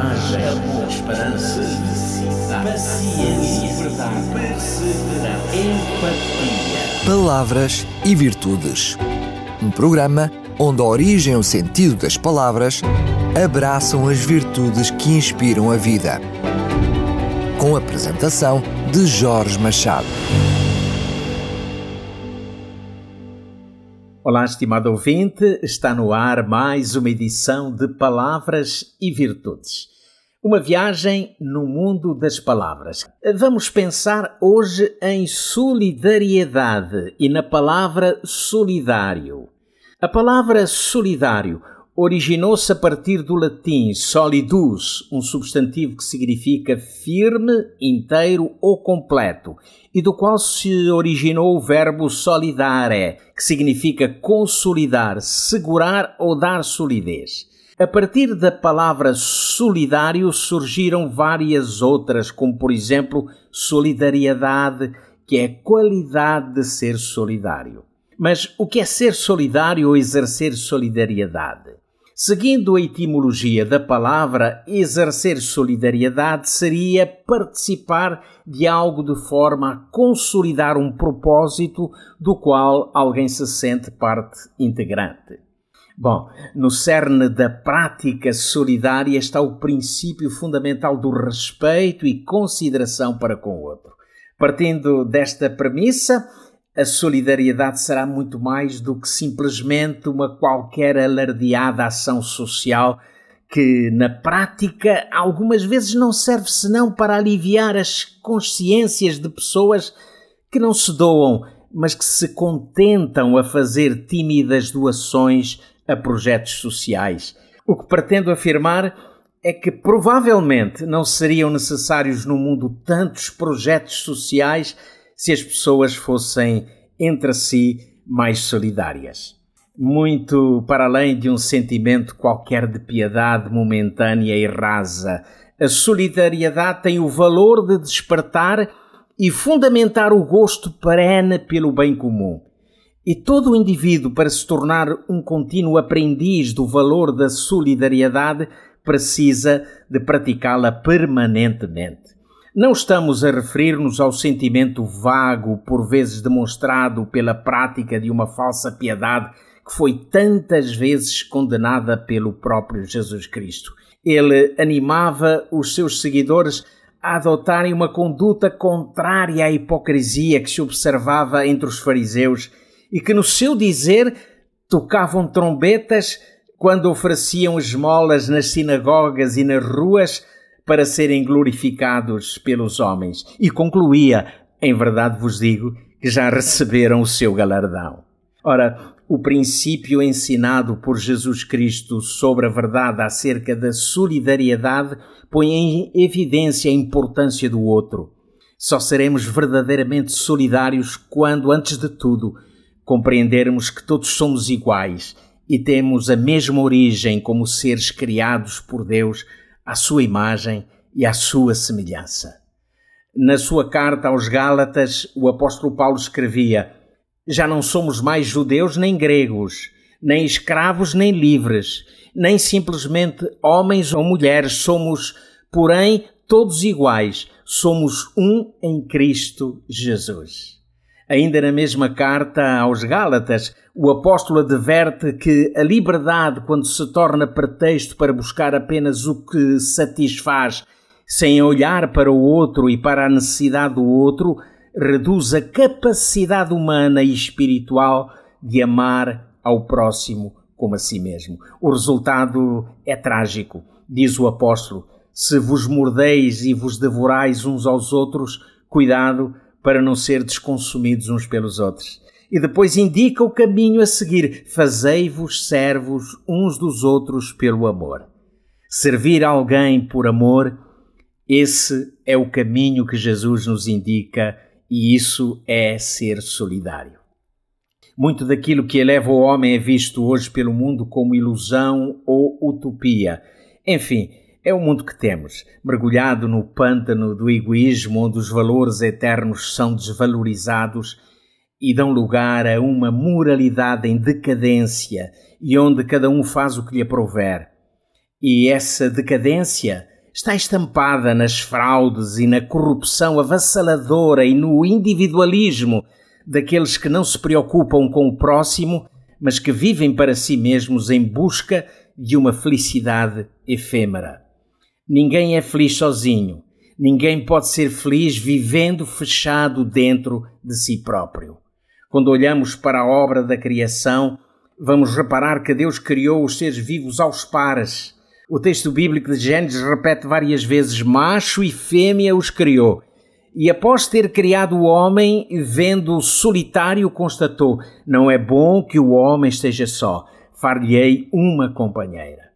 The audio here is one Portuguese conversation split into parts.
coragem, amor, esperança, felicidade, paciência, verdade, perseverança, empatia. Palavras e Virtudes. Um programa onde a origem e o sentido das palavras abraçam as virtudes que inspiram a vida. Com a apresentação de Jorge Machado. Olá, estimado ouvinte, está no ar mais uma edição de Palavras e Virtudes. Uma viagem no mundo das palavras. Vamos pensar hoje em solidariedade e na palavra solidário. A palavra solidário originou-se a partir do latim solidus, um substantivo que significa firme, inteiro ou completo, e do qual se originou o verbo solidare, que significa consolidar, segurar ou dar solidez. A partir da palavra solidário surgiram várias outras, como por exemplo solidariedade, que é a qualidade de ser solidário. Mas o que é ser solidário ou exercer solidariedade? Seguindo a etimologia da palavra, exercer solidariedade seria participar de algo de forma a consolidar um propósito do qual alguém se sente parte integrante. Bom, no cerne da prática solidária está o princípio fundamental do respeito e consideração para com o outro. Partindo desta premissa, a solidariedade será muito mais do que simplesmente uma qualquer alardeada ação social que, na prática, algumas vezes não serve senão para aliviar as consciências de pessoas que não se doam, mas que se contentam a fazer tímidas doações a projetos sociais. O que pretendo afirmar é que provavelmente não seriam necessários no mundo tantos projetos sociais se as pessoas fossem entre si mais solidárias. Muito para além de um sentimento qualquer de piedade momentânea e rasa, a solidariedade tem o valor de despertar e fundamentar o gosto perene pelo bem comum. E todo o indivíduo, para se tornar um contínuo aprendiz do valor da solidariedade, precisa de praticá-la permanentemente. Não estamos a referir-nos ao sentimento vago, por vezes demonstrado pela prática de uma falsa piedade que foi tantas vezes condenada pelo próprio Jesus Cristo. Ele animava os seus seguidores a adotarem uma conduta contrária à hipocrisia que se observava entre os fariseus e que, no seu dizer, tocavam trombetas quando ofereciam esmolas nas sinagogas e nas ruas para serem glorificados pelos homens. E concluía: Em verdade vos digo que já receberam o seu galardão. Ora, o princípio ensinado por Jesus Cristo sobre a verdade acerca da solidariedade põe em evidência a importância do outro. Só seremos verdadeiramente solidários quando, antes de tudo, compreendermos que todos somos iguais e temos a mesma origem como seres criados por Deus à sua imagem e à sua semelhança. Na sua carta aos Gálatas, o apóstolo Paulo escrevia: Já não somos mais judeus nem gregos, nem escravos nem livres, nem simplesmente homens ou mulheres, somos, porém, todos iguais, somos um em Cristo Jesus. Ainda na mesma carta aos Gálatas, o apóstolo adverte que a liberdade, quando se torna pretexto para buscar apenas o que satisfaz, sem olhar para o outro e para a necessidade do outro, reduz a capacidade humana e espiritual de amar ao próximo como a si mesmo. O resultado é trágico, diz o apóstolo. Se vos mordeis e vos devorais uns aos outros, cuidado para não ser desconsumidos uns pelos outros. E depois indica o caminho a seguir: fazei-vos servos uns dos outros pelo amor. Servir alguém por amor, esse é o caminho que Jesus nos indica e isso é ser solidário. Muito daquilo que eleva o homem é visto hoje pelo mundo como ilusão ou utopia. Enfim, é o mundo que temos, mergulhado no pântano do egoísmo, onde os valores eternos são desvalorizados e dão lugar a uma moralidade em decadência e onde cada um faz o que lhe aprouver. E essa decadência está estampada nas fraudes e na corrupção avassaladora e no individualismo daqueles que não se preocupam com o próximo, mas que vivem para si mesmos em busca de uma felicidade efêmera. Ninguém é feliz sozinho. Ninguém pode ser feliz vivendo fechado dentro de si próprio. Quando olhamos para a obra da criação, vamos reparar que Deus criou os seres vivos aos pares. O texto bíblico de Gênesis repete várias vezes: macho e fêmea os criou. E após ter criado o homem, vendo-o solitário, constatou: Não é bom que o homem esteja só, far-lhe-ei uma companheira.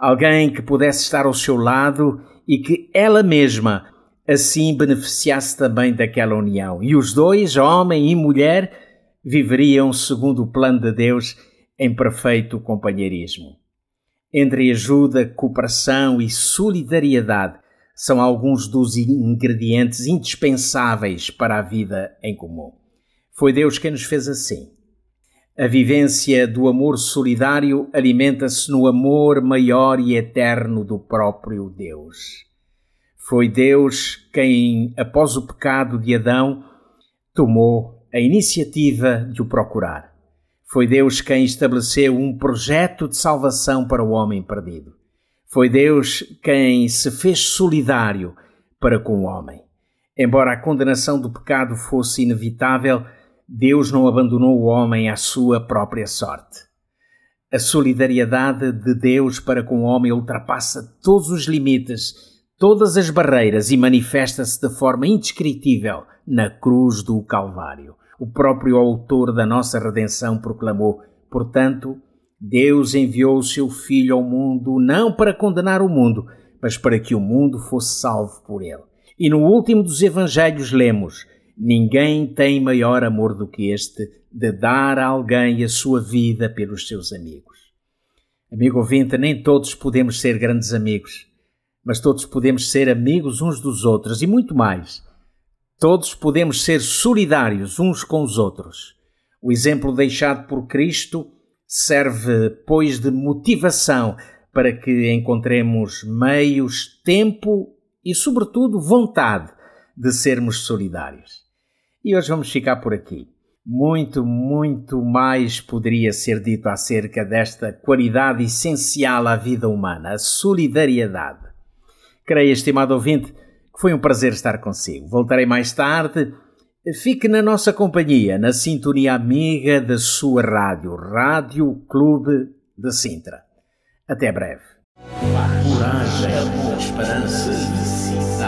Alguém que pudesse estar ao seu lado e que ela mesma assim beneficiasse também daquela união. E os dois, homem e mulher, viveriam segundo o plano de Deus em perfeito companheirismo. Entre ajuda, cooperação e solidariedade são alguns dos ingredientes indispensáveis para a vida em comum. Foi Deus quem nos fez assim. A vivência do amor solidário alimenta-se no amor maior e eterno do próprio Deus. Foi Deus quem, após o pecado de Adão, tomou a iniciativa de o procurar. Foi Deus quem estabeleceu um projeto de salvação para o homem perdido. Foi Deus quem se fez solidário para com o homem. Embora a condenação do pecado fosse inevitável, Deus não abandonou o homem à sua própria sorte. A solidariedade de Deus para com o homem ultrapassa todos os limites, todas as barreiras e manifesta-se de forma indescritível na cruz do Calvário o próprio autor da nossa redenção proclamou: Portanto, Deus enviou o seu Filho ao mundo não para condenar o mundo, mas para que o mundo fosse salvo por ele. E no último dos Evangelhos lemos: Ninguém tem maior amor do que este, de dar a alguém a sua vida pelos seus amigos. Amigo ouvinte, nem todos podemos ser grandes amigos, mas todos podemos ser amigos uns dos outros e muito mais Todos podemos ser solidários uns com os outros. O exemplo deixado por Cristo serve, pois, de motivação para que encontremos meios, tempo e, sobretudo, vontade de sermos solidários. E hoje vamos ficar por aqui. Muito, muito mais poderia ser dito acerca desta qualidade essencial à vida humana, a solidariedade. Creio, estimado ouvinte, foi um prazer estar consigo. Voltarei mais tarde. Fique na nossa companhia, na sintonia amiga da sua rádio, Rádio Clube de Sintra. Até breve. Coragem, esperança,